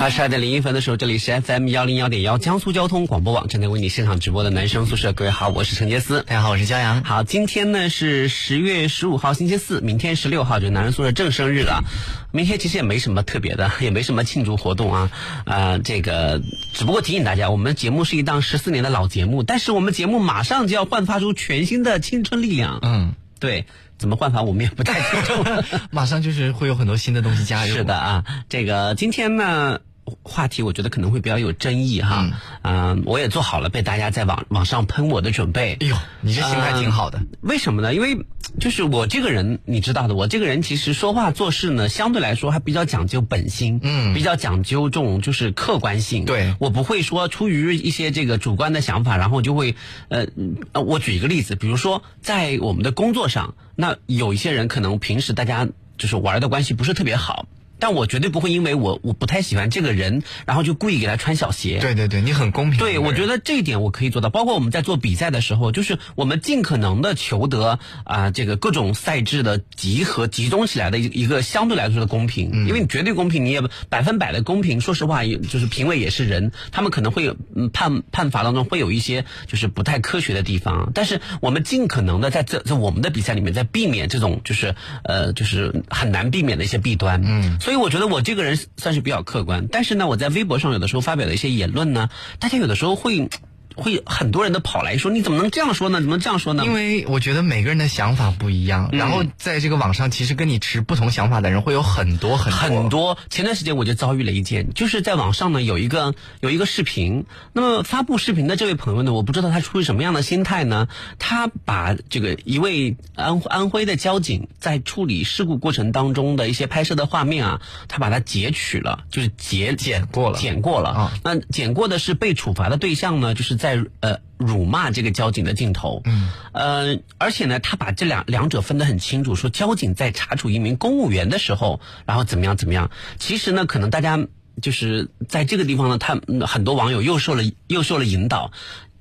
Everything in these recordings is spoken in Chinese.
二十二点零一分的时候，这里是 FM 幺零幺点幺江苏交通广播网正在为你现场直播的男生宿舍。各位好，我是陈杰斯。大家好，我是骄阳。好，今天呢是十月十五号星期四，明天十六号就男生宿舍正生日了。明天其实也没什么特别的，也没什么庆祝活动啊。啊，这个只不过提醒大家，我们节目是一档十四年的老节目，但是我们节目马上就要焕发出全新的青春力量。嗯，对。怎么焕发我们也不太清楚，马上就是会有很多新的东西加入。是的啊，这个今天呢。话题我觉得可能会比较有争议哈，嗯，我也做好了被大家在网网上喷我的准备。哎呦，你这心态挺好的。为什么呢？因为就是我这个人，你知道的，我这个人其实说话做事呢，相对来说还比较讲究本心，嗯，比较讲究这种就是客观性。对，我不会说出于一些这个主观的想法，然后就会呃呃，我举一个例子，比如说在我们的工作上，那有一些人可能平时大家就是玩的关系不是特别好。但我绝对不会因为我我不太喜欢这个人，然后就故意给他穿小鞋。对对对，你很公平。对，我觉得这一点我可以做到。包括我们在做比赛的时候，就是我们尽可能的求得啊，这个各种赛制的集合集中起来的一一个相对来说的公平。嗯。因为你绝对公平，你也百分百的公平。说实话，也就是评委也是人，他们可能会有判判罚当中会有一些就是不太科学的地方。但是我们尽可能的在这在我们的比赛里面，在避免这种就是呃就是很难避免的一些弊端。嗯。所以所以我觉得我这个人算是比较客观，但是呢，我在微博上有的时候发表的一些言论呢，大家有的时候会。会很多人都跑来说，你怎么能这样说呢？怎么这样说呢？因为我觉得每个人的想法不一样，然后在这个网上，其实跟你持不同想法的人会有很多很多很多。前段时间我就遭遇了一件，就是在网上呢有一个有一个视频，那么发布视频的这位朋友呢，我不知道他出于什么样的心态呢，他把这个一位安安徽的交警在处理事故过程当中的一些拍摄的画面啊，他把它截取了，就是截剪过了，剪过了啊。那剪过的是被处罚的对象呢，就是在。在呃辱骂这个交警的镜头，嗯，呃，而且呢，他把这两两者分得很清楚，说交警在查处一名公务员的时候，然后怎么样怎么样。其实呢，可能大家就是在这个地方呢，他很多网友又受了又受了引导，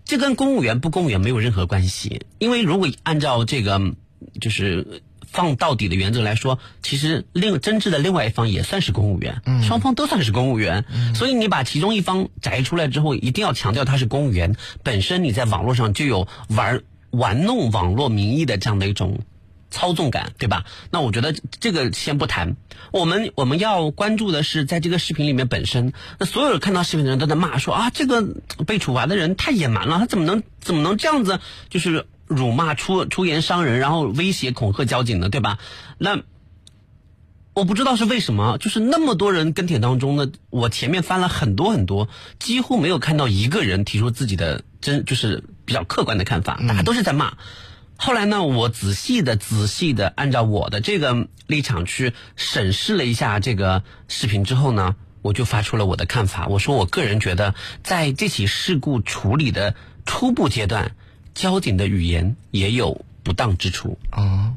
这跟公务员不公务员没有任何关系，因为如果按照这个就是。放到底的原则来说，其实另真挚的另外一方也算是公务员，双方都算是公务员。所以你把其中一方摘出来之后，一定要强调他是公务员。本身你在网络上就有玩玩弄网络民意的这样的一种操纵感，对吧？那我觉得这个先不谈。我们我们要关注的是，在这个视频里面本身，那所有看到视频的人都在骂说啊，这个被处罚的人太野蛮了，他怎么能怎么能这样子？就是。辱骂、出出言伤人，然后威胁、恐吓交警的，对吧？那我不知道是为什么，就是那么多人跟帖当中呢，我前面翻了很多很多，几乎没有看到一个人提出自己的真，就是比较客观的看法，大家都是在骂。后来呢，我仔细的、仔细的按照我的这个立场去审视了一下这个视频之后呢，我就发出了我的看法。我说，我个人觉得，在这起事故处理的初步阶段。交警的语言也有不当之处啊！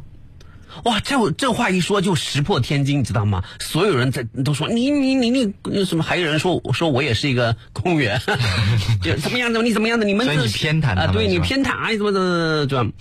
哇，这这话一说就石破天惊，你知道吗？所有人在都说你你你你什么？还有人说说我也是一个公务员，就怎么样的？你怎么样的？你们是偏袒啊？对你偏袒啊？怎么怎么怎么？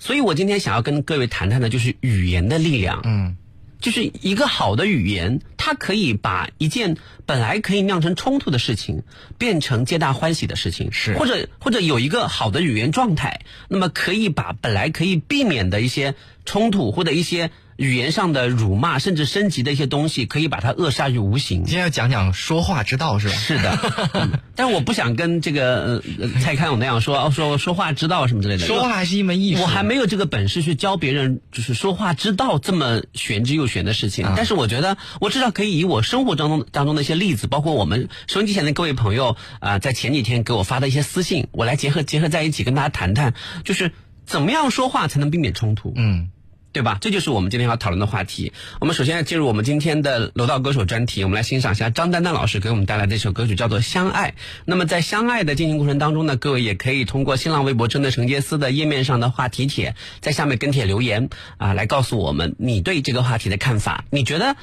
所以我今天想要跟各位谈谈的，就是语言的力量。嗯。就是一个好的语言，它可以把一件本来可以酿成冲突的事情，变成皆大欢喜的事情。是，或者或者有一个好的语言状态，那么可以把本来可以避免的一些冲突或者一些。语言上的辱骂，甚至升级的一些东西，可以把它扼杀于无形。今天要讲讲说话之道，是吧？是的，但是我不想跟这个蔡康永那样说，说说话之道什么之类的。说话还是一门艺术，我还没有这个本事去教别人，就是说话之道这么玄之又玄的事情。但是我觉得，我至少可以以我生活当中当中的一些例子，包括我们收音机前的各位朋友啊，在前几天给我发的一些私信，我来结合结合在一起跟大家谈谈，就是怎么样说话才能避免冲突。嗯。对吧？这就是我们今天要讨论的话题。我们首先要进入我们今天的楼道歌手专题，我们来欣赏一下张丹丹老师给我们带来的一首歌曲，叫做《相爱》。那么在相爱的进行过程当中呢，各位也可以通过新浪微博“真的承接丝”的页面上的话题帖，在下面跟帖留言啊，来告诉我们你对这个话题的看法。你觉得，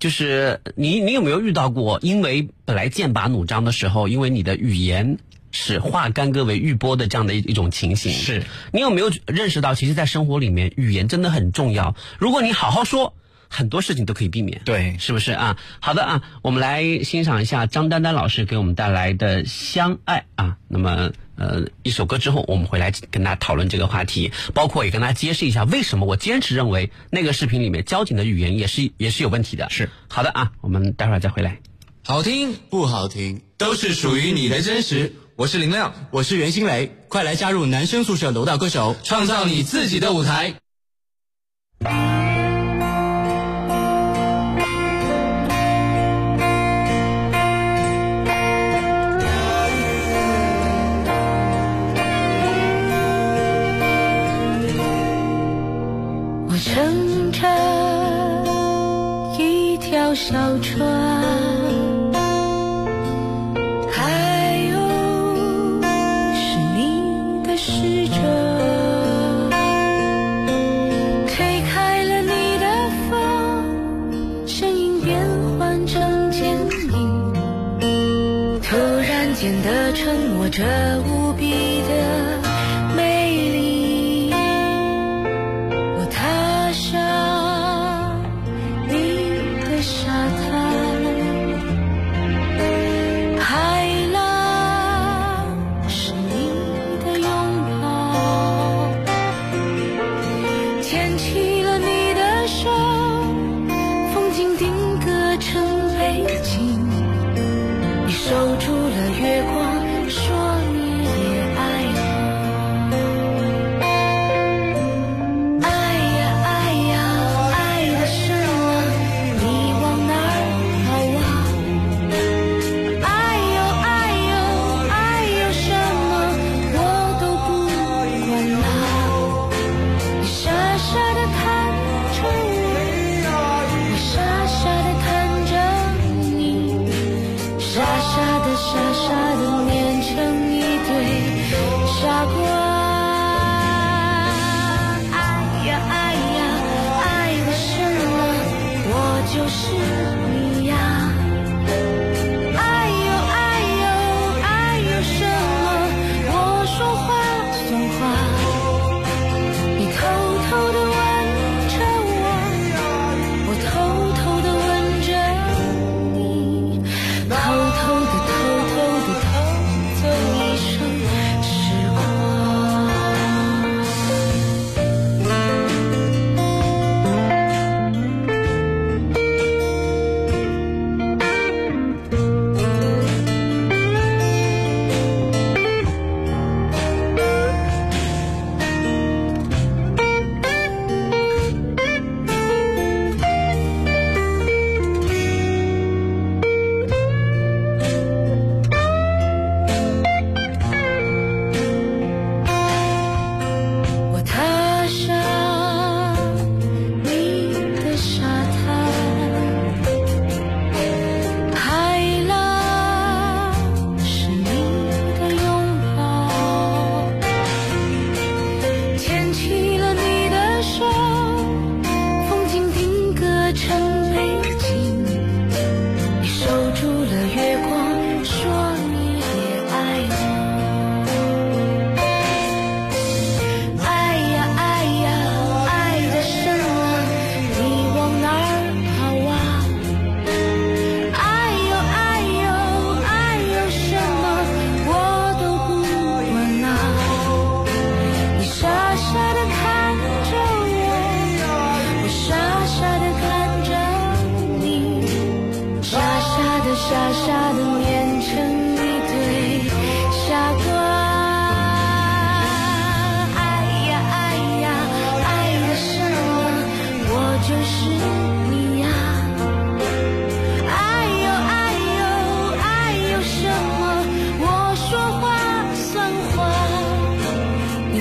就是你你有没有遇到过，因为本来剑拔弩张的时候，因为你的语言。使化干戈为玉帛的这样的一一种情形，是你有没有认识到，其实，在生活里面，语言真的很重要。如果你好好说，很多事情都可以避免。对，是不是啊？好的啊，我们来欣赏一下张丹丹老师给我们带来的《相爱》啊。那么，呃，一首歌之后，我们回来跟大家讨论这个话题，包括也跟大家揭示一下，为什么我坚持认为那个视频里面交警的语言也是也是有问题的。是好的啊，我们待会儿再回来。好听不好听，都是属于你的真实。我是林亮，我是袁新磊，快来加入男生宿舍楼道歌手，创造你自己的舞台。我乘着一条小船。变得沉默着无比的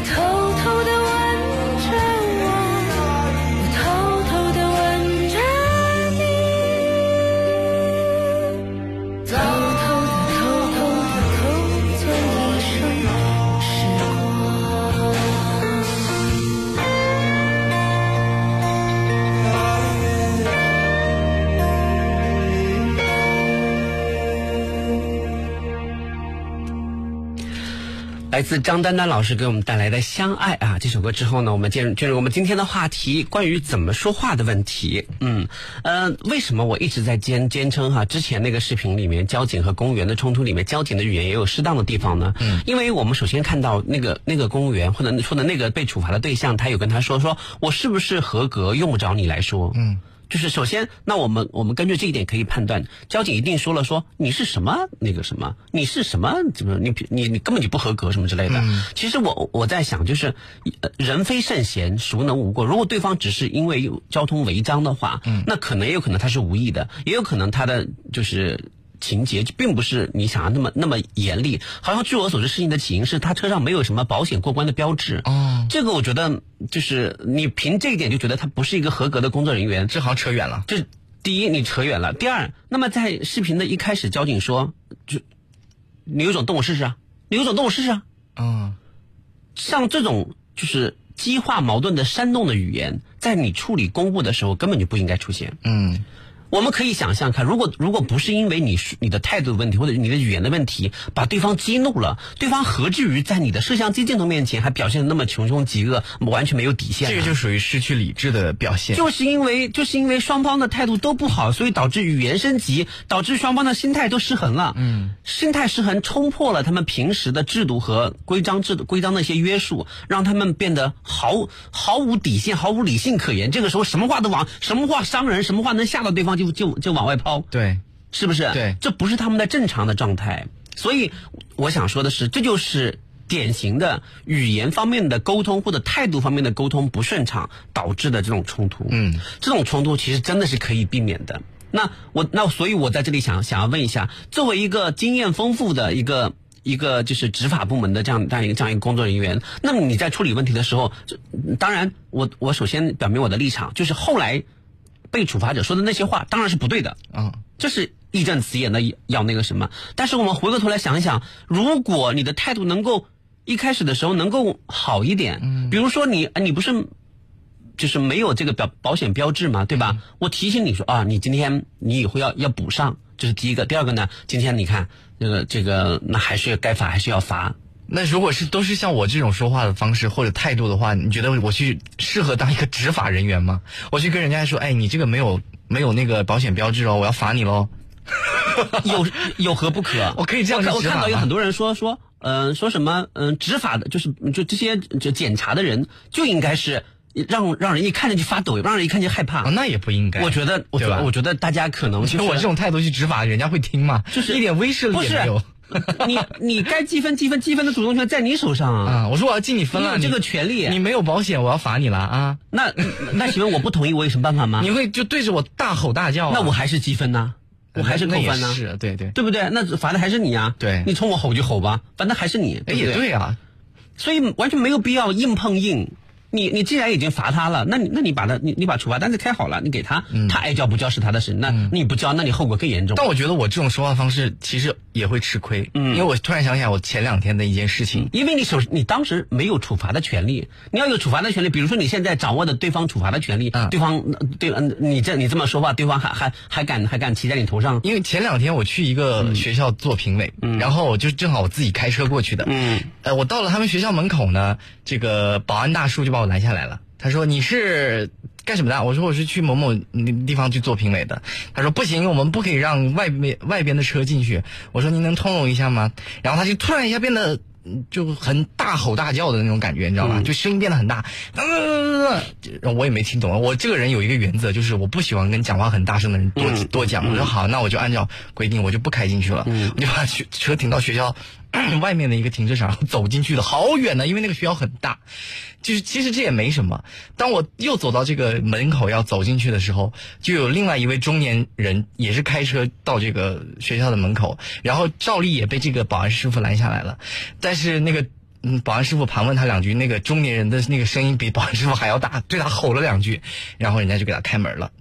told 来自张丹丹老师给我们带来的《相爱》啊，这首歌之后呢，我们进入进入我们今天的话题，关于怎么说话的问题。嗯，呃，为什么我一直在坚坚称哈？之前那个视频里面，交警和公务员的冲突里面，交警的语言也有适当的地方呢。嗯，因为我们首先看到那个那个公务员或者说的那个被处罚的对象，他有跟他说，说我是不是合格，用不着你来说。嗯。就是首先，那我们我们根据这一点可以判断，交警一定说了说你是什么那个什么，你是什么怎么你你你根本就不合格什么之类的。其实我我在想，就是人非圣贤，孰能无过？如果对方只是因为有交通违章的话，那可能也有可能他是无意的，也有可能他的就是。情节并不是你想要那么那么严厉，好像据我所知，事情的起因是他车上没有什么保险过关的标志。哦，这个我觉得就是你凭这一点就觉得他不是一个合格的工作人员，这好像扯远了。这第一你扯远了，第二，那么在视频的一开始，交警说就你有种动我试试啊，你有种动我试试啊。嗯，像这种就是激化矛盾的煽动的语言，在你处理公务的时候根本就不应该出现。嗯。我们可以想象看，如果如果不是因为你你的态度的问题或者你的语言的问题，把对方激怒了，对方何至于在你的摄像机镜头面前还表现的那么穷凶极恶，完全没有底线？这个就属于失去理智的表现。就是因为就是因为双方的态度都不好，所以导致语言升级，导致双方的心态都失衡了。嗯，心态失衡冲破了他们平时的制度和规章制度规章的一些约束，让他们变得毫毫无底线、毫无理性可言。这个时候什么话都往什么话伤人，什么话能吓到对方就。就就就往外抛，对，是不是？对，这不是他们的正常的状态。所以我想说的是，这就是典型的语言方面的沟通或者态度方面的沟通不顺畅导致的这种冲突。嗯，这种冲突其实真的是可以避免的。那我那所以我在这里想想要问一下，作为一个经验丰富的一个一个就是执法部门的这样这样一个这样一个工作人员，那么你在处理问题的时候，当然我我首先表明我的立场，就是后来。被处罚者说的那些话当然是不对的，啊，这是义正辞严的要那个什么。但是我们回过头来想一想，如果你的态度能够一开始的时候能够好一点，嗯，比如说你你不是就是没有这个表保险标志嘛，对吧？我提醒你说啊，你今天你以后要要补上，这是第一个。第二个呢，今天你看这个这个那还是该罚还是要罚。那如果是都是像我这种说话的方式或者态度的话，你觉得我去适合当一个执法人员吗？我去跟人家说，哎，你这个没有没有那个保险标志哦，我要罚你喽。有有何不可？我可以这样我看到有很多人说说，嗯，说什么，嗯，执法的，就是就这些就检查的人就应该是让让人一看见就发抖，让人一看见害怕。那也不应该。我觉得，我觉得，我觉得大家可能就我这种态度去执法，人家会听吗？就是一点威慑力也没有。你你该积分积分积分的主动权在你手上啊！我说我要记你分了，你这个权利你没有保险，我要罚你了啊！那那请问我不同意，我有什么办法吗？你会就对着我大吼大叫？那我还是积分呢，我还是扣分呢？是，对对，对不对？那罚的还是你啊！对，你冲我吼就吼吧，反正还是你。哎，也对啊，所以完全没有必要硬碰硬。你你既然已经罚他了，那你那你把他你你把处罚单子开好了，你给他，他爱交不交是他的事。那你不交，那你后果更严重。但我觉得我这种说话方式其实也会吃亏，因为我突然想起来我前两天的一件事情。因为你手你当时没有处罚的权利，你要有处罚的权利。比如说你现在掌握的对方处罚的权利，对方对嗯你这你这么说话，对方还还还敢还敢骑在你头上？因为前两天我去一个学校做评委，然后我就正好我自己开车过去的。嗯，呃，我到了他们学校门口呢，这个保安大叔就把我拦下来了。他说你是干什么的？我说我是去某某那地方去做评委的。他说不行，我们不可以让外面外边的车进去。我说您能通融一下吗？然后他就突然一下变得就很大吼大叫的那种感觉，你知道吧？就声音变得很大。我也没听懂。我这个人有一个原则，就是我不喜欢跟讲话很大声的人多多讲。我说好，那我就按照规定，我就不开进去了。我就把车停到学校 外面的一个停车场，走进去的好远呢，因为那个学校很大。就是其实这也没什么。当我又走到这个门口要走进去的时候，就有另外一位中年人也是开车到这个学校的门口，然后照例也被这个保安师傅拦下来了。但是那个，保安师傅盘问他两句，那个中年人的那个声音比保安师傅还要大，对他吼了两句，然后人家就给他开门了。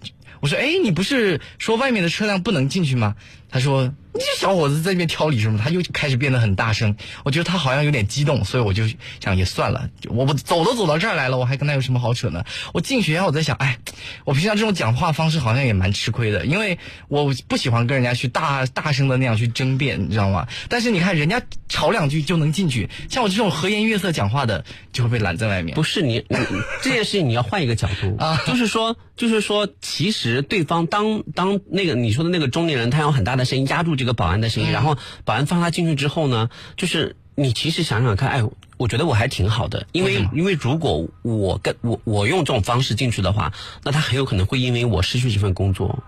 我说：“哎，你不是说外面的车辆不能进去吗？”他说：“你这小伙子在那边挑理什么？”他又开始变得很大声。我觉得他好像有点激动，所以我就想也算了，我我走都走到这儿来了，我还跟他有什么好扯呢？我进学校我在想，哎，我平常这种讲话方式好像也蛮吃亏的，因为我不喜欢跟人家去大大声的那样去争辩，你知道吗？但是你看人家吵两句就能进去，像我这种和颜悦色讲话的就会被拦在外面。不是你，你这件事情你要换一个角度 啊就是说，就是说，其实对方当当那个你说的那个中年人，他有很大的声音压住这个保安的声音，然后保安放他进去之后呢，就是你其实想想看，哎，我觉得我还挺好的，因为因为如果我跟我我用这种方式进去的话，那他很有可能会因为我失去这份工作。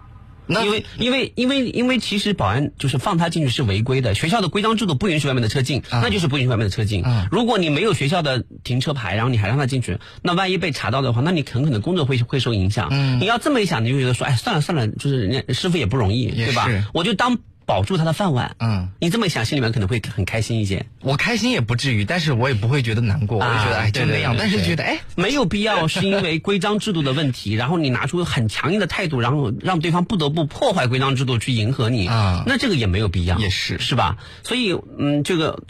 那因为因为因为因为其实保安就是放他进去是违规的，学校的规章制度不允许外面的车进，那就是不允许外面的车进。嗯如果你没有学校的停车牌，然后你还让他进去，那万一被查到的话，那你很可能工作会会受影响。嗯你要这么一想，你就觉得说，哎，算了算了，就是人家师傅也不容易，对吧？我就当保住他的饭碗。嗯，你这么一想，心里面可能会很开心一些。我开心也不至于，但是我也不会觉得难过，我就觉得啊哎就那样，但是觉得哎没有必要是因为规章制度的问题，然后你拿出很强硬的态度，然后让对方不得不破坏规章制度去迎合你啊那这个也没有必要，也是是吧？所以，嗯，这个，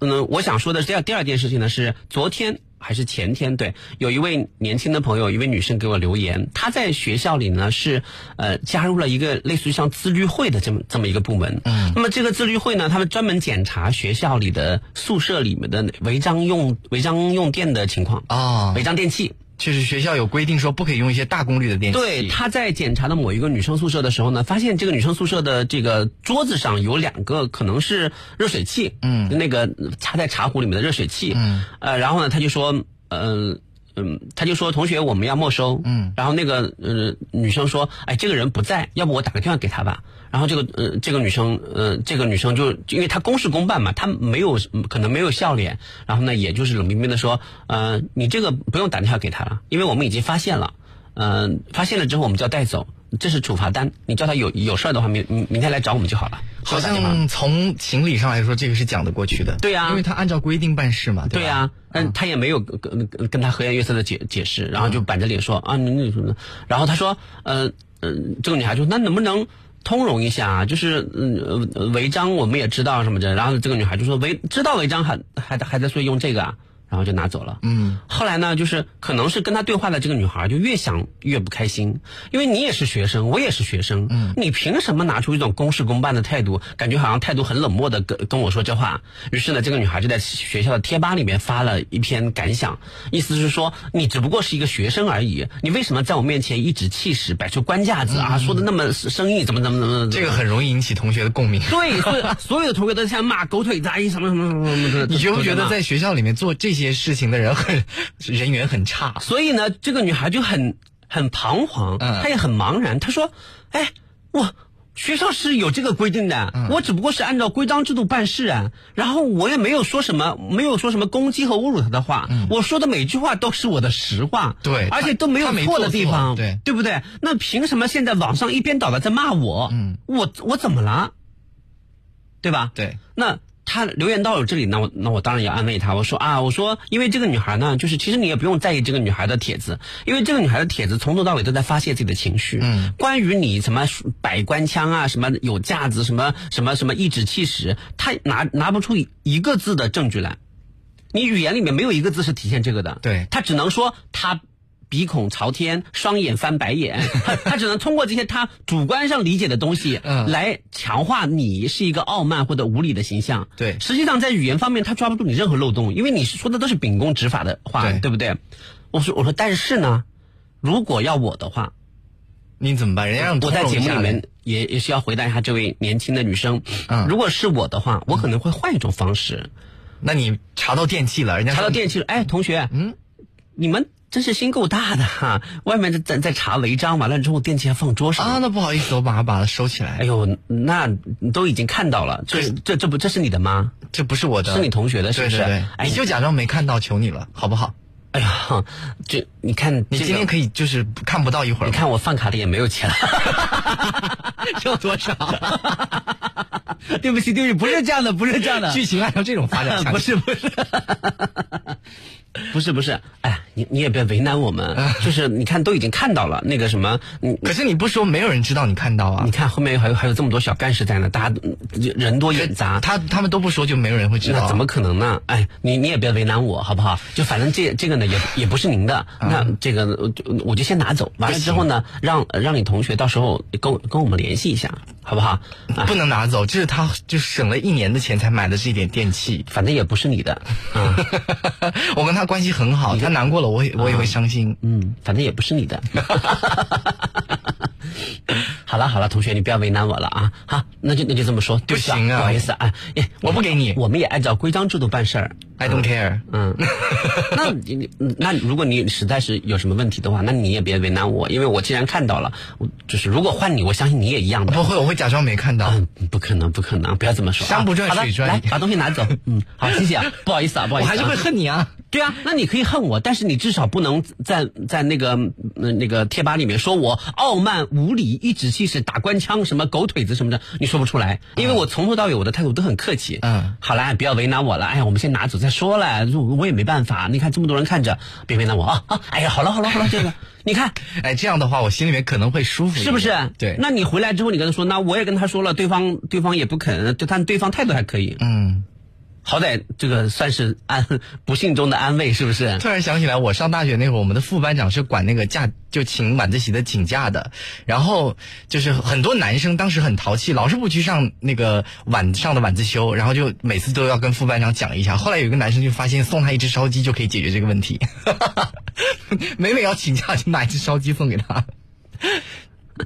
嗯，我想说的第二第二件事情呢是昨天。还是前天，对，有一位年轻的朋友，一位女生给我留言，她在学校里呢是呃加入了一个类似于像自律会的这么这么一个部门。嗯，那么这个自律会呢，他们专门检查学校里的宿舍里面的违章用违章用电的情况啊违章电器。确实学校有规定说不可以用一些大功率的电器。对，他在检查的某一个女生宿舍的时候呢，发现这个女生宿舍的这个桌子上有两个可能是热水器，嗯那个插在茶壶里面的热水器，嗯，呃，然后呢，他就说，呃。嗯，他就说同学我们要没收，嗯，然后那个呃女生说，哎，这个人不在，要不我打个电话给他吧。然后这个呃这个女生呃这个女生就因为她公事公办嘛，她没有可能没有笑脸，然后呢也就是冷冰冰的说，呃你这个不用打电话给他了，因为我们已经发现了。嗯、发现了之后我们就要带走，这是处罚单。你叫他有有事儿的话，明明明天来找我们就好了。好像从情理上来说，这个是讲得过去的。对呀因为他按照规定办事嘛。对呀、但他也没有跟跟他和颜悦色的解解释，然后就板着脸说啊，你那什么。然后他说，呃呃，这个女孩说，那能不能通融一下啊？就是嗯呃违章我们也知道什么的。然后这个女孩就说违知道违章还还还在说用这个啊。然后就拿走了。嗯，后来呢，就是可能是跟他对话的这个女孩就越想越不开心，因为你也是学生，我也是学生，嗯，你凭什么拿出一种公事公办的态度，感觉好像态度很冷漠的跟跟我说这话？于是呢，这个女孩就在学校的贴吧里面发了一篇感想，意思是说你只不过是一个学生而已，你为什么在我面前颐指气使，摆出官架子啊，说的那么生硬，怎么怎么怎么怎么？这个很容易引起同学的共鸣。对，所有所有的同学都在骂狗腿子阿姨什么什么什么什么的。你觉不觉得在学校里面做这些事情的人很人缘很差？所以呢，这个女孩就很很彷徨，嗯她也很茫然。她说：“哎，我学校是有这个规定的，嗯我只不过是按照规章制度办事啊。然后我也没有说什么，没有说什么攻击和侮辱她的话。我说的每句话都是我的实话，嗯对而且都没有错的地方，对对不对？那凭什么现在网上一边倒的在骂我？嗯，我我怎么了？对吧？对，那他留言到我这里，那我那我当然要安慰他。我说啊，我说因为这个女孩呢，就是其实你也不用在意这个女孩的帖子，因为这个女孩的帖子从头到尾都在发泄自己的情绪。嗯，关于你什么摆官腔啊，什么有架子，什么什么什么颐指气使，他拿拿不出一个字的证据来。你语言里面没有一个字是体现这个的。对他只能说他。鼻孔朝天，双眼翻白眼，他他只能通过这些他主观上理解的东西，嗯来强化你是一个傲慢或者无理的形象。对实际上在语言方面他抓不住你任何漏洞，因为你说的都是秉公执法的话，对对不对？我说我说，但是呢，如果要我的话，你怎么办？人家让我在节目里面也也是要回答一下这位年轻的女生。嗯如果是我的话，我可能会换一种方式。那你查到电器了，人家查到电器了，哎，同学，嗯，你们真是心够大的哈！外面在在在查违章，完了之后电器还放桌上啊，那不好意思，我把它把它收起来。哎呦，那你都已经看到了，这这这不这是你的吗？这不是我的，是你同学的是不是对对对，哎你就假装没看到，求你了，好不好？哎呀，这你看，你今天可以就是看不到一会儿，你看我饭卡里也没有钱了，有多少？对不起对不起，不是这样的，不是这样的，剧情按照这种发展下去，不是不是，不是不是，哎，你你也别为难我们，就是你看都已经看到了那个什么，你可是你不说，没有人知道你看到啊你。看后面还有还有这么多小干事在呢，大家嗯人多眼杂，他他们都不说，就没有人会知道啊。那怎么可能呢？哎，你你也别为难我，好不好？就反正这这个呢，也也不是您的，那这个我就先拿走。完了之后呢，让让你同学到时候跟我跟我们联系一下，好不好？啊，不能拿走？这是他就省了一年的钱才买的这一点电器。反正也不是你的，嗯 我跟他关系很好，他难过了，我也我也会伤心。嗯，反正也不是你的。好了好了，同学，你不要为难我了啊！好，那就那就这么说，对不行啊不好意思啊，哎，我不给你我们也按照规章制度办事儿。I don't care。嗯，那你那如果你实在是有什么问题的话，那你也别为难我，因为我既然看到了，我就是如果换你，我相信你也一样的。不会，我会假装没看到。嗯，不可能，不可能，不要这么说。山不转水转来把东西拿走。嗯，好，谢谢啊，不好意思啊，不好意思、啊，我还是会恨你啊。对啊，那你可以恨我，但是你至少不能在在那个呃那个贴吧里面说我傲慢无礼、颐指气使、打官腔、什么狗腿子什么的，你说不出来，因为我从头到尾我的态度都很客气。嗯，好啦，不要为难我了。哎呀，我们先拿走再说了，我我也没办法。你看这么多人看着，别为难我啊啊！哎呀，好了好了好了，这个 你看哎，这样的话，我心里面可能会舒服。是不是？对。那你回来之后，你跟他说，那我也跟他说了，对方对方也不肯，但对方态度还可以。嗯，好歹这个算是安不幸中的安慰，是不是？突然想起来，我上大学那会儿，我们的副班长是管那个假，就请晚自习的请假的。然后就是很多男生当时很淘气，老是不去上那个晚上的晚自修，然后就每次都要跟副班长讲一下。后来有一个男生就发现送他一只烧鸡就可以解决这个问题，每每要请假就拿一只烧鸡送给他，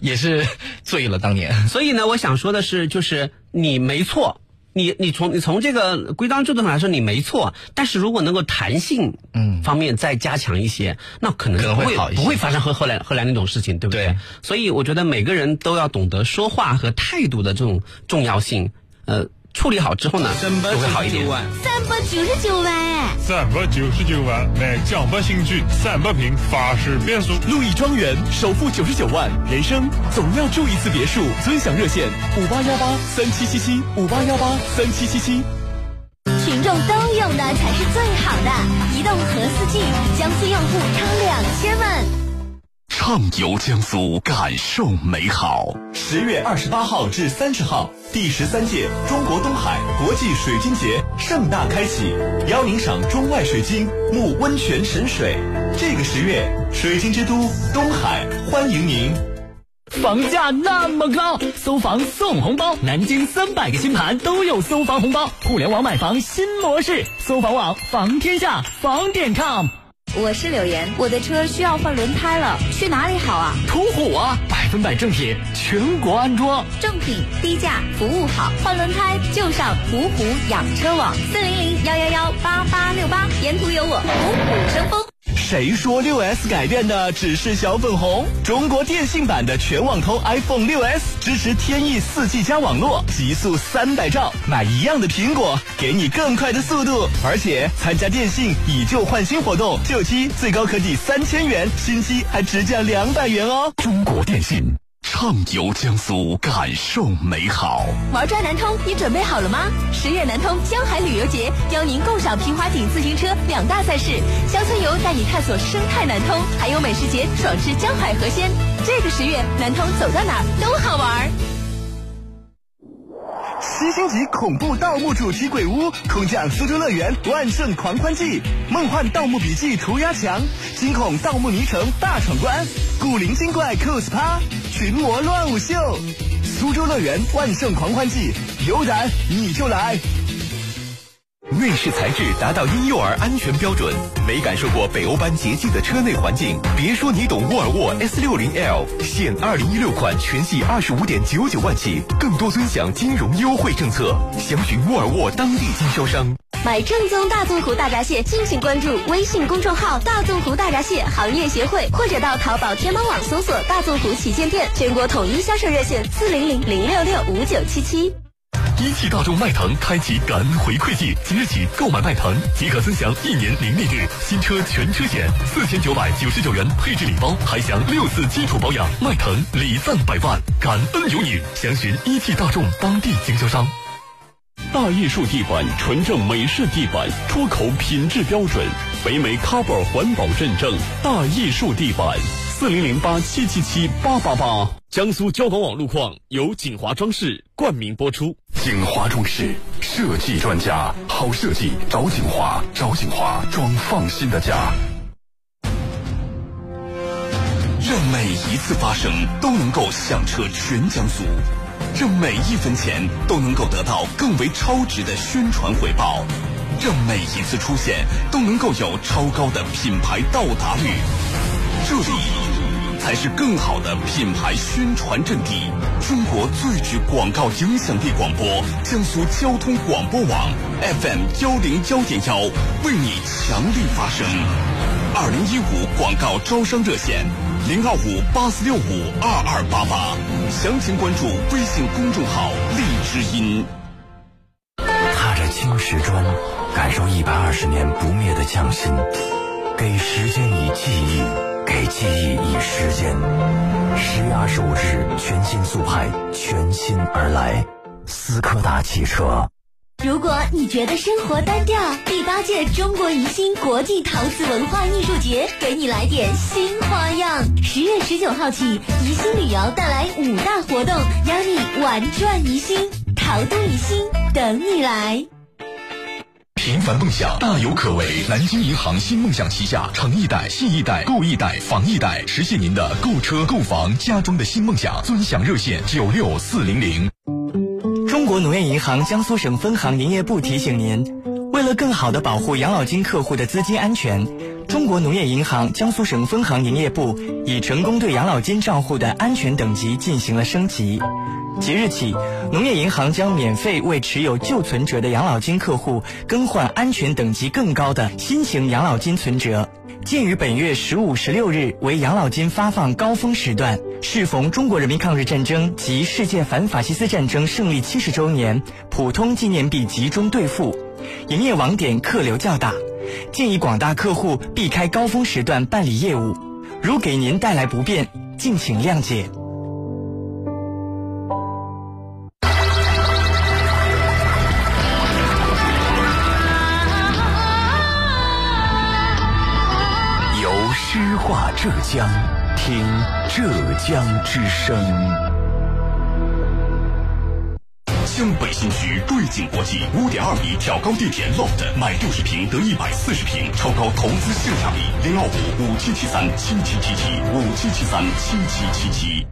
也是醉了当年。所以呢，我想说的是，就是你没错，你你从你从这个规章制度上来说你没错，但是如果能够弹性嗯方面再加强一些，那可能不会好一些不会发生后后来后来那种事情，对不对？对所以我觉得每个人都要懂得说话和态度的这种重要性，呃，处理好之后呢，就会好一点。三百九十九万哎！三百九十九万买江北新区三百平法式别墅。路易庄园首付九十九万，人生总要住一次别墅。尊享热线五八幺八三七七七五八幺八三七七七。群众都用的才是最好的，移动和四 G，江苏用户超两千万。畅游江苏，感受美好。十月二十八号至三十号，第十三届中国东海国际水晶节盛大开启，邀您赏中外水晶，沐温泉神水。这个十月，水晶之都东海欢迎您。房价那么高，搜房送红包，南京三百个新盘都有搜房红包，互联网买房新模式，搜房网房天下房点 com。我是柳岩，我的车需要换轮胎了，去哪里好啊？途虎啊，百分百正品，全国安装。正品、低价、服务好，换轮胎就上途虎养车网，四零零幺幺幺八八六八，沿途有我虎虎生风。谁说六 S 改变的只是小粉红？中国电信版的全网通 iPhone 六 S 支持天翼四 G 加网络，极速三百兆，买一样的苹果，给你更快的速度。而且参加电信以旧换新活动，旧机最高可抵三千元，新机还直降两百元哦。中国电信。畅游江苏，感受美好。玩转南通，你准备好了吗？十月南通江海旅游节邀您共赏平滑艇、自行车两大赛事，乡村游带你探索生态南通，还有美食节爽吃江海河鲜。这个十月，南通走到哪儿都好玩。七星级恐怖盗墓主题鬼屋，空降苏州乐园万圣狂欢季，梦幻盗墓笔记涂鸦墙，惊恐盗墓迷城大闯关，古灵精怪 cos 趴，群魔乱舞秀，苏州乐园万圣狂欢季，有胆你就来！内饰材质达到婴幼儿安全标准，没感受过北欧般洁净的车内环境，别说你懂沃尔沃 S 六零 L，现二零一六款全系二十五点九九万起，更多尊享金融优惠政策，详询沃尔沃当地经销商。买正宗大纵湖大闸蟹，敬请关注微信公众号“大纵湖大闸蟹行业协会”，或者到淘宝、天猫网搜索“大纵湖旗舰店”，全国统一销售热线四零零零六六五九七七。一汽大众迈腾开启感恩回馈季，即日起购买迈腾即可尊享一年零利率新车全车险，四千九百九十九元配置礼包，还享六次基础保养。迈腾礼赞百万，感恩有你！详询一汽大众当地经销商。大艺术地板，纯正美式地板，出口品质标准，北美 Cover 环保认证大艺术地板，四零零八七七七八八八。江苏交广网路况由锦华装饰冠名播出。锦华装饰设计专家，好设计找锦华，找锦华装放心的家。让每一次发生都能够响彻全江苏，让每一分钱都能够得到更为超值的宣传回报，让每一次出现都能够有超高的品牌到达率。这里才是更好的品牌宣传阵地。中国最具广告影响力广播——江苏交通广播网 FM 幺零幺点幺，为你强力发声。二零一五广告招商热线。零二五八四六五二二八八，详情关注微信公众号“荔枝音”。踏着青石砖，感受一百二十年不灭的匠心。给时间以记忆，给记忆以时间。十月二十五日，全新速派，全新而来，斯柯达汽车。如果你觉得生活单调，第八届中国宜兴国际陶瓷文化艺术节给你来点新花样。十月十九号起，宜兴旅游带来五大活动，邀你玩转宜兴，陶都宜兴等你来。平凡梦想大有可为，南京银行新梦想旗下诚一贷、信一贷、购一贷、房一贷，实现您的购车、购房、家装的新梦想。尊享热线九六四零零。中国农业银行江苏省分行营业部提醒您：为了更好地保护养老金客户的资金安全，中国农业银行江苏省分行营业部已成功对养老金账户的安全等级进行了升级。即日起，农业银行将免费为持有旧存折的养老金客户更换安全等级更高的新型养老金存折。鉴于本月十五、十六日为养老金发放高峰时段，适逢中国人民抗日战争及世界反法西斯战争胜利七十周年，普通纪念币集中兑付，营业网点客流较大，建议广大客户避开高峰时段办理业务。如给您带来不便，敬请谅解。由诗画浙江，听浙江之声。江北新区瑞景国际五点二米挑高地铁 loft，买六十平得一百四十平，超高投资性价比。零二五五七七三七七七七五七七三七七七七。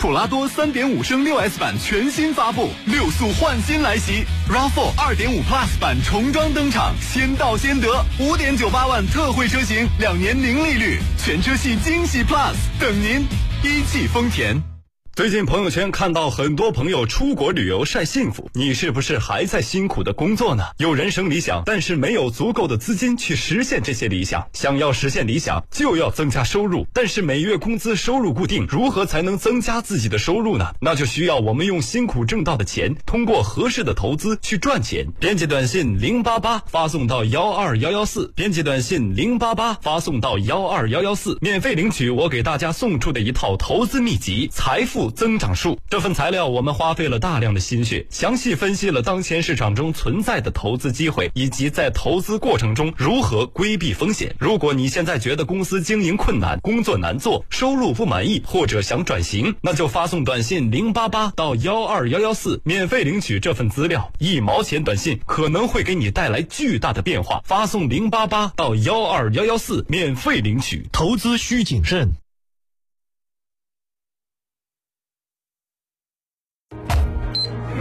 普拉多三点五升六 S 版全新发布，六速焕新来袭，RAV4 二点五 Plus 版重装登场，先到先得，五点九八万特惠车型，两年零利率，全车系惊喜 Plus 等您，一汽丰田。最近朋友圈看到很多朋友出国旅游晒幸福，你是不是还在辛苦的工作呢？有人生理想，但是没有足够的资金去实现这些理想。想要实现理想，就要增加收入，但是每月工资收入固定，如何才能增加自己的收入呢？那就需要我们用辛苦挣到的钱，通过合适的投资去赚钱。编辑短信零八八发送到幺二幺幺四，编辑短信零八八发送到幺二幺幺四，免费领取我给大家送出的一套投资秘籍《财富》。增长数这份材料，我们花费了大量的心血，详细分析了当前市场中存在的投资机会，以及在投资过程中如何规避风险。如果你现在觉得公司经营困难、工作难做、收入不满意，或者想转型，那就发送短信零八八到幺二幺幺四，免费领取这份资料。一毛钱短信可能会给你带来巨大的变化。发送零八八到幺二幺幺四，免费领取。投资需谨慎。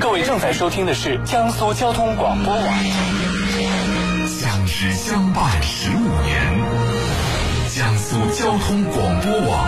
各位正在收听的是江苏交通广播网。相知相伴十五年，江苏交通广播网，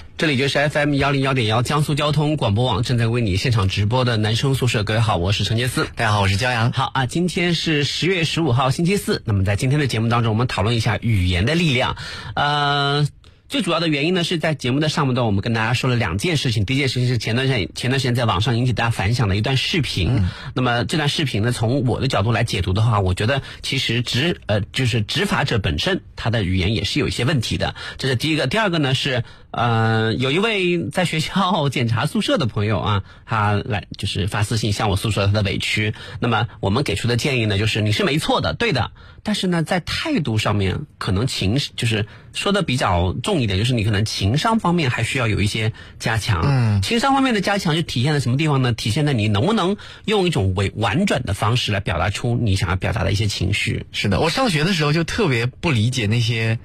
这里就是 FM 幺零幺点幺江苏交通广播网正在为你现场直播的男生宿舍。各位好，我是陈杰思。大家好，我是骄阳。好啊，今天是十月十五号星期四。那么在今天的节目当中，我们讨论一下语言的力量。呃。最主要的原因呢，是在节目的上半段，我们跟大家说了两件事情。第一件事情是前段时间前段时间在网上引起大家反响的一段视频。那么这段视频呢，从我的角度来解读的话，我觉得其实执呃就是执法者本身他的语言也是有一些问题的。这是第一个。第二个呢是呃有一位在学校检查宿舍的朋友啊，他来就是发私信向我诉说他的委屈。那么我们给出的建议呢，就是你是没错的，对的。但是呢，在态度上面，可能情就是说的比较重一点，就是你可能情商方面还需要有一些加强。嗯，情商方面的加强就体现在什么地方呢？体现在你能不能用一种委婉转的方式来表达出你想要表达的一些情绪。是的，我上学的时候就特别不理解那些，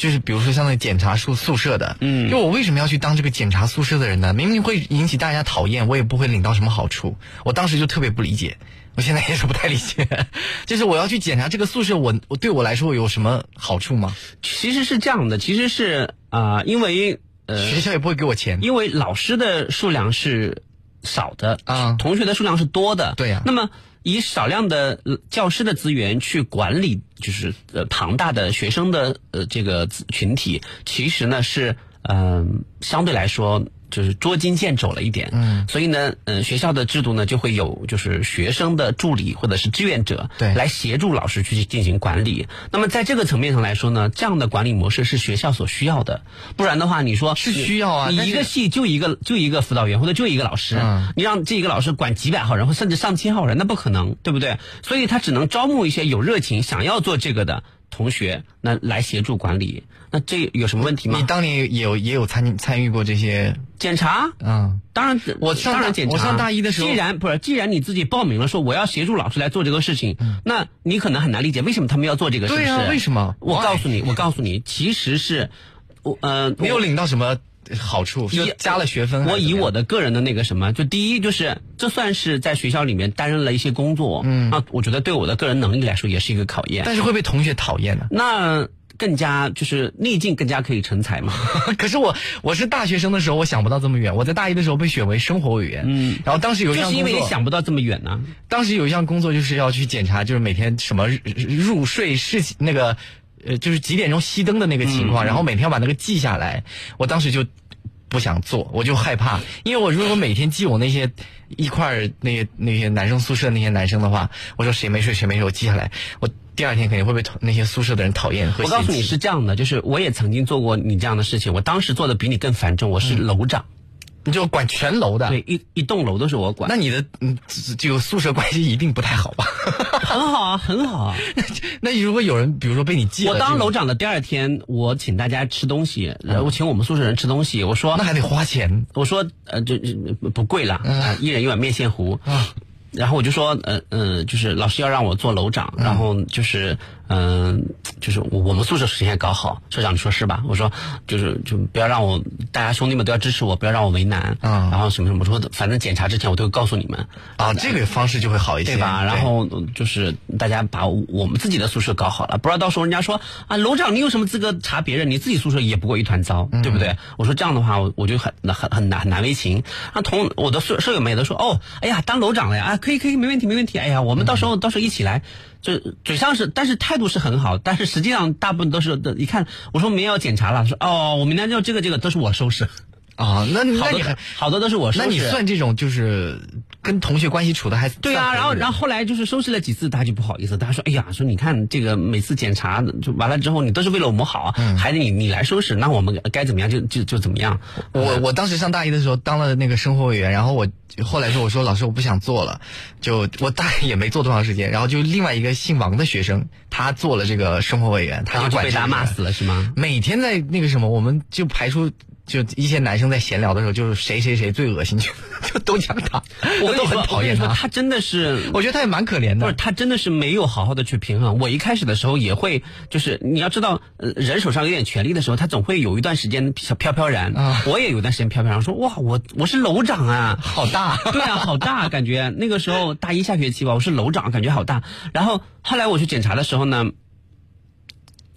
就是比如说像那检查宿宿舍的，嗯，就我为什么要去当这个检查宿舍的人呢？明明会引起大家讨厌，我也不会领到什么好处。我当时就特别不理解。我现在也是不太理解，就是我要去检查这个宿舍，我我对我来说有什么好处吗？其实是这样的，其实是啊，因为呃学校也不会给我钱，因为老师的数量是少的啊，同学的数量是多的，对呀。那么以少量的教师的资源去管理，就是呃庞大的学生的呃这个群体，其实呢是嗯相对来说。就是捉襟见肘了一点，嗯，所以呢，嗯，学校的制度呢就会有就是学生的助理或者是志愿者，对，来协助老师去进行管理。那么在这个层面上来说呢，这样的管理模式是学校所需要的。不然的话，你说是需要啊，你一个系就一个就一个辅导员或者就一个老师，你让这一个老师管几百号人或甚至上千号人，那不可能，对不对？所以他只能招募一些有热情想要做这个的同学，那来协助管理。那这有什么问题吗？你当年也有也有参参与过这些检查？嗯，当然，我当然检查。我上大一的时候，既然不是，既然你自己报名了，说我要协助老师来做这个事情，那你可能很难理解为什么他们要做这个，是不是？为什么？我告诉你，我告诉你，其实是，我呃，没有领到什么好处，就加了学分。我以我的个人的那个什么，就第一就是，这算是在学校里面担任了一些工作，嗯啊，我觉得对我的个人能力来说也是一个考验。但是会被同学讨厌的。那。更加就是逆境更加可以成才嘛。可是我我是大学生的时候，我想不到这么远。我在大一的时候被选为生活委员，嗯，然后当时有一项工作，因为你想不到这么远呢。当时有一项工作就是要去检查，就是每天什么入睡事那个，呃，就是几点钟熄灯的那个情况，然后每天要把那个记下来。我当时就不想做，我就害怕，因为我如果每天记我那些一块儿那些那些男生宿舍那些男生的话，我说谁没睡谁没睡，我记下来我。第二天肯定会被那些宿舍的人讨厌。我告诉你是这样的，就是我也曾经做过你这样的事情，我当时做的比你更繁重。我是楼长，你就管全楼的，对，一一栋楼都是我管。那你的嗯，就宿舍关系一定不太好吧？很好啊，很好啊。那如果有人比如说被你记，我当楼长的第二天，我请大家吃东西，然后请我们宿舍人吃东西，我说那还得花钱。我说呃，就不贵了，一人一碗面线糊。然后我就说，呃呃，就是老师要让我做楼长，然后就是。嗯，就是我我们宿舍首先搞好，社长你说是吧？我说就是就不要让我，大家兄弟们都要支持我，不要让我为难。嗯，然后什么什么，说反正检查之前我都会告诉你们。啊，这个方式就会好一些，对吧？然后就是大家把我们自己的宿舍搞好了，不知道到时候人家说啊，楼长你有什么资格查别人？你自己宿舍也不过一团糟，对不对？我说这样的话，我我就很很很难很难为情。那同我的舍舍友们也都说，哦，哎呀，当楼长了呀，啊，可以可以，没问题没问题。哎呀，我们到时候到时候一起来。就嘴上是，但是态度是很好，但是实际上大部分都是的。一看我说明天要检查了，说哦，我明天就这个这个都是我收拾。啊，那那你好多都是我收拾。那你算这种就是跟同学关系处的还对啊？然后然后后来就是收拾了几次，他就不好意思，他说哎呀，说你看这个每次检查就完了之后，你都是为了我们好，还得你你来收拾，那我们该怎么样就就就怎么样。我我当时上大一的时候当了那个生活委员，然后我后来说我说老师我不想做了，就我大概也没做多长时间，然后就另外一个姓王的学生他做了这个生活委员，他就被大家骂死了是吗？每天在那个什么，我们就排出。就一些男生在闲聊的时候，就是谁谁谁最恶心，就 就都讲他，我都很讨厌他。他真的是，我觉得他也蛮可怜的。不是，他真的是没有好好的去平衡。我一开始的时候也会，就是你要知道，呃，人手上有点权力的时候，他总会有一段时间小飘飘然。啊，我也有段时间飘飘然，说哇，我我是楼长啊，好大。对啊，好大，感觉那个时候大一下学期吧，我是楼长，感觉好大。然后后来我去检查的时候呢。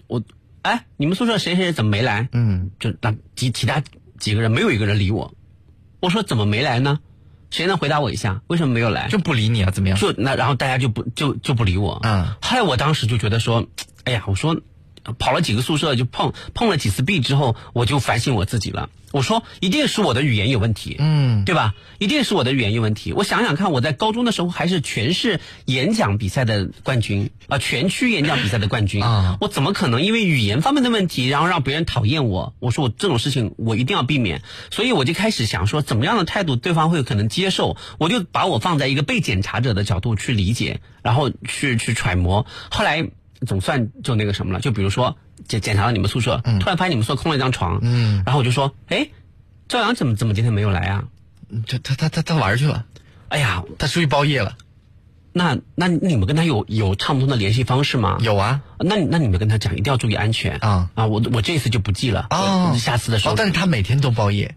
我，哎，你们宿舍谁谁谁怎么没来？嗯，就那其其他几个人没有一个人理我。我说怎么没来呢？谁能回答我一下？为什么没有来？就不理你啊？怎么样？就那然后大家就不就就不理我。嗯。后来我当时就觉得说，哎呀，我说跑了几个宿舍就碰碰了几次壁之后，我就反省我自己了。我说一定是我的语言有问题，嗯，对吧？一定是我的语言有问题。我想想看，我在高中的时候还是全市演讲比赛的冠军啊、全区演讲比赛的冠军啊，我怎么可能因为语言方面的问题，然后让别人讨厌我？我说我这种事情我一定要避免，所以我就开始想说，怎么样的态度对方会可能接受？我就把我放在一个被检查者的角度去理解，然后去去揣摩。后来总算就那个什么了，就比如说检检查了你们宿舍，突然发现你们宿舍空了一张床，嗯，然后我就说，哎。赵阳怎么怎么今天没有来啊？这他他他他玩去了。哎呀，他出去包夜了。那那你们跟他有有畅通的联系方式吗？有啊。那那你们跟他讲，一定要注意安全啊啊！我我这次就不记了啊，下次的时候。哦，但是他每天都包夜。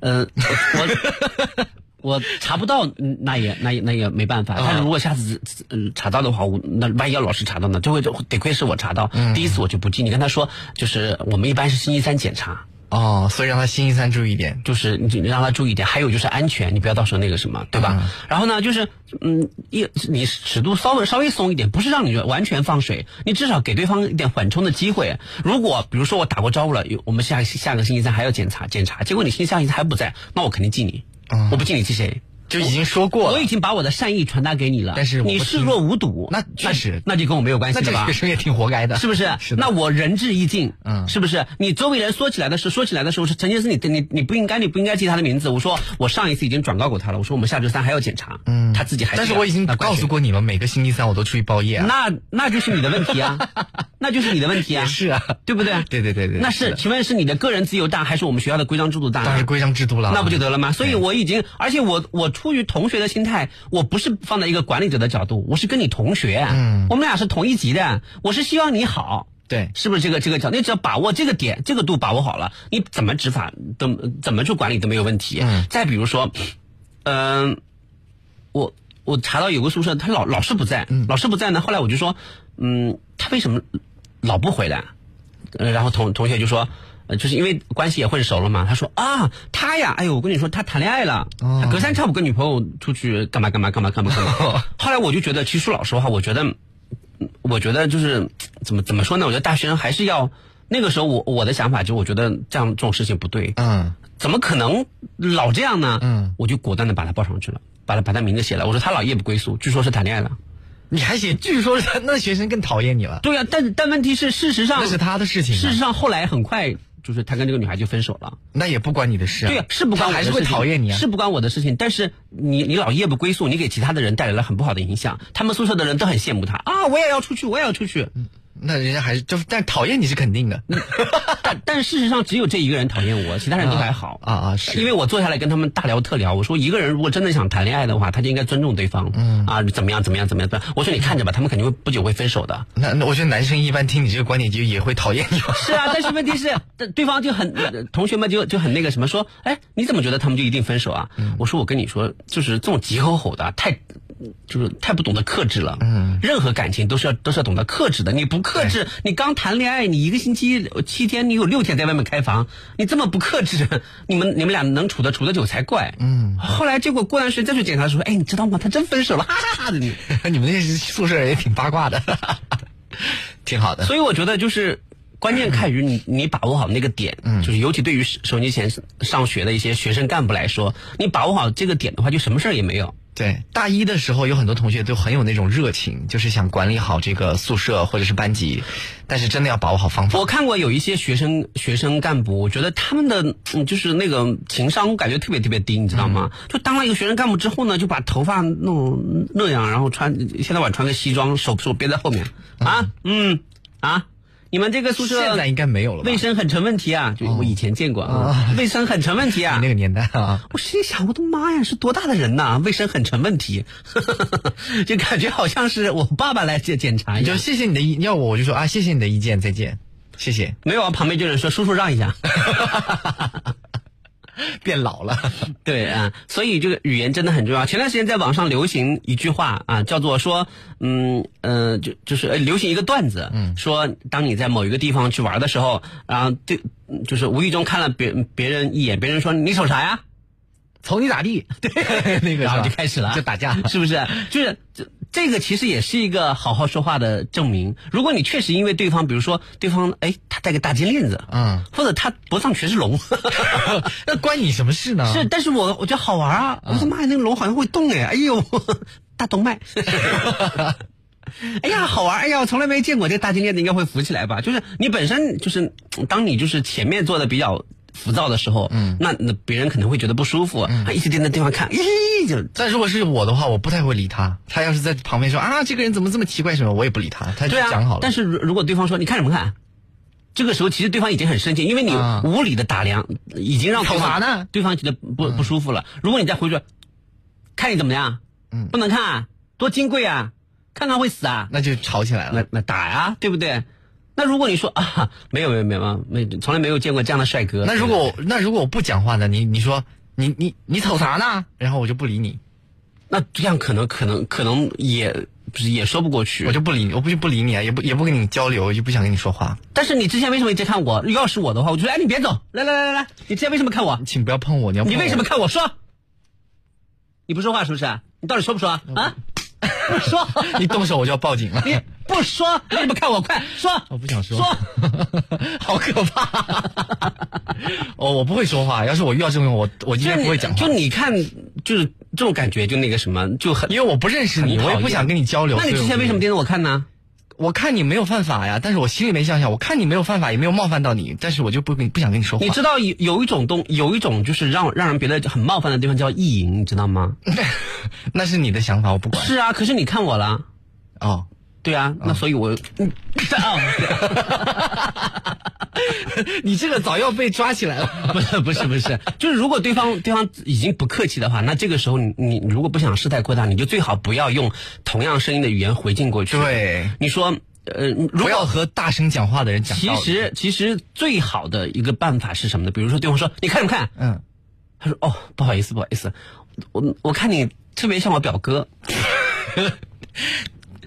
呃，我我查不到，那也那也那也没办法。但是如果下次嗯查到的话，我那万一要老师查到呢，就会得亏是我查到。第一次我就不记，你跟他说，就是我们一般是星期三检查。哦，所以让他星期三注意一点，就是你让他注意一点，还有就是安全，你不要到时候那个什么，对吧？嗯、然后呢，就是嗯，一你尺度稍微稍微松一点，不是让你完全放水，你至少给对方一点缓冲的机会。如果比如说我打过招呼了，我们下下个星期三还要检查检查，结果你星期下星期还不在，那我肯定记你，嗯、我不记你是谁？就已经说过了，我已经把我的善意传达给你了，但是你视若无睹，那确实，那就跟我没有关系了吧？那这学生也挺活该的，是不是？是那我仁至义尽，嗯，是不是？你周围人说起来的时候，说起来的时候是曾经是你你你不应该，你不应该记他的名字。我说我上一次已经转告过他了，我说我们下周三还要检查，嗯，他自己还。但是我已经告诉过你了，每个星期三我都出去包夜啊。那那就是你的问题啊，那就是你的问题啊，是啊，对不对？对对对对，那是，请问是你的个人自由大，还是我们学校的规章制度大？当然是规章制度了，那不就得了吗？所以我已经，而且我我出于同学的心态，我不是放在一个管理者的角度，我是跟你同学，嗯，我们俩是同一级的，我是希望你好，对，是不是这个这个角？你只要把握这个点，这个度把握好了，你怎么执法都怎么去管理都没有问题。嗯，再比如说，嗯、我我查到有个宿舍，他老老是不在，嗯老是不在呢。后来我就说，嗯，他为什么老不回来？呃，然后同同学就说。呃，就是因为关系也混熟了嘛。他说啊，他呀，哎呦，我跟你说，他谈恋爱了，哦他隔三差五跟女朋友出去干嘛干嘛干嘛干嘛干嘛。后来我就觉得，其实说老实话，我觉得，嗯我觉得就是怎么怎么说呢？我觉得大学生还是要那个时候我我的想法就我觉得这样这种事情不对，嗯，怎么可能老这样呢？嗯，我就果断的把他报上去了，把他把他名字写了。我说他老夜不归宿，据说是谈恋爱了。你还写，据说是那学生更讨厌你了。对呀、但但问题是，事实上那是他的事情啊事实上，后来很快就是他跟这个女孩就分手了。那也不关你的事啊。对呀、是不关我的他还是会讨厌你啊。是不关我的事情。但是你你老夜不归宿，你给其他的人带来了很不好的影响。他们宿舍的人都很羡慕他啊，我也要出去，我也要出去。那人家还是就，但讨厌你是肯定的。但但事实上只有这一个人讨厌我，其他人都还好啊啊是。因为我坐下来跟他们大聊特聊，我说一个人如果真的想谈恋爱的话，他就应该尊重对方。嗯啊，怎么样怎么样怎么样？我说你看着吧，他们肯定会不久会分手的。那那我觉得男生一般听你这个观点就也会讨厌你。是啊，但是问题是，对方就很呃同学们就就很那个什么说，哎，你怎么觉得他们就一定分手啊？嗯我说我跟你说，就是这种急吼吼的，太就是太不懂得克制了。嗯，任何感情都是要都是要懂得克制的。你不克制，你刚谈恋爱，你一个星期七天，你有六天在外面开房，你这么不克制，你们你们俩能处得处得久才怪。嗯，后来结果过段时间再去检查说，哎，你知道吗？他真分手了，哈哈哈的你。你们那宿舍人也挺八卦的，挺好的。所以我觉得就是。关键看于你，你把握好那个点，嗯就是尤其对于手机前上学的一些学生干部来说，你把握好这个点的话，就什么事儿也没有。对，大一的时候有很多同学都很有那种热情，就是想管理好这个宿舍或者是班级，但是真的要把握好方法。我看过有一些学生学生干部，我觉得他们的嗯就是那个情商，我感觉特别特别低，你知道吗？嗯就当了一个学生干部之后呢，就把头发弄那样，然后穿现在晚穿个西装，手手别在后面啊，嗯啊。你们这个宿舍现在应该没有了吧，卫生很成问题啊！就我以前见过啊，卫生很成问题啊！你那个年代啊，我心想，我的妈呀，是多大的人呐？卫生很成问题，就感觉好像是我爸爸来检检查一样。就谢谢你的意，要我我就说啊，谢谢你的意见，再见，谢谢。没有啊，旁边就有人说叔叔让一下。变老了。对啊，所以这个语言真的很重要。前段时间在网上流行一句话啊，叫做说，嗯呃，就就是呃流行一个段子，嗯，说当你在某一个地方去玩的时候，然后对，就是无意中看了别别人一眼，别人说你瞅啥呀？瞅你咋地？对，那个然后就开始了，就打架是不是？就是这这个其实也是一个好好说话的证明。如果你确实因为对方，比如说对方哎他戴个大金链子，嗯，或者他脖子上全是龙，那关你什么事呢？是，但是我我觉得好玩啊！我说妈呀，那个龙好像会动哎，哎呦，大动脉。哎呀，好玩！哎呀，我从来没见过这个大金链子，应该会浮起来吧？就是你本身就是，当你就是前面做的比较浮躁的时候，嗯，那那别人可能会觉得不舒服，嗯、他，一直盯着对方看，咦，就。但如果是我的话，我不太会理他。他要是在旁边说啊，这个人怎么这么奇怪什么，我也不理他。他就讲好了。但是如如果对方说你看什么看，这个时候其实对方已经很生气，因为你啊无理的打量，已经让对方瞅啥呢？对方觉得不不舒服了。如果你再回去，看你怎么样？嗯，不能看啊，多金贵啊，看看会死啊。那就吵起来了。那那打呀，对不对？那如果你说 啊，没有没有没有没有，从来没有见过这样的帅哥。那如果我那如果我不讲话呢？你你说你你你瞅啥呢？然后我就不理你，那这样可能可能可能也不是也说不过去，我就不理你，我不就不理你啊，也不也不跟你交流，我就不想跟你说话。但是你之前为什么一直看我？要是我的话，我就说哎，你别走，来来来来来，你之前为什么看我？请不要碰我，你要你为什么看我说？你不说话是不是？你到底说不说啊？不 说，你动手我就要报警了。你不说，为什么看我？快说！我不想说，说，好可怕。哦，我不会说话。要是我遇到这种人，我我应该不会讲话。就你看，就是这种感觉，就那个什么，就很因为我不认识你，我也不想跟你交流。那你之前为什么盯着我看呢？我看你没有犯法呀，但是我心里面想想，我看你没有犯法，也没有冒犯到你，但是我就不跟不想跟你说话。你知道有有一种东，有一种就是让让人觉得很冒犯的地方叫意淫，你知道吗？那是你的想法，我不管。是啊，可是你看我了。哦，对啊，那所以我，嗯，你这个早要被抓起来了。不是不是不是，就是如果对方对方已经不客气的话，那这个时候你你如果不想事态扩大，你就最好不要用同样声音的语言回敬过去。对，你说。呃，如不要和大声讲话的人讲。其实，其实最好的一个办法是什么呢？比如说，对方说：“你看什么看？”嗯，他说：“哦，不好意思，不好意思，我我看你特别像我表哥。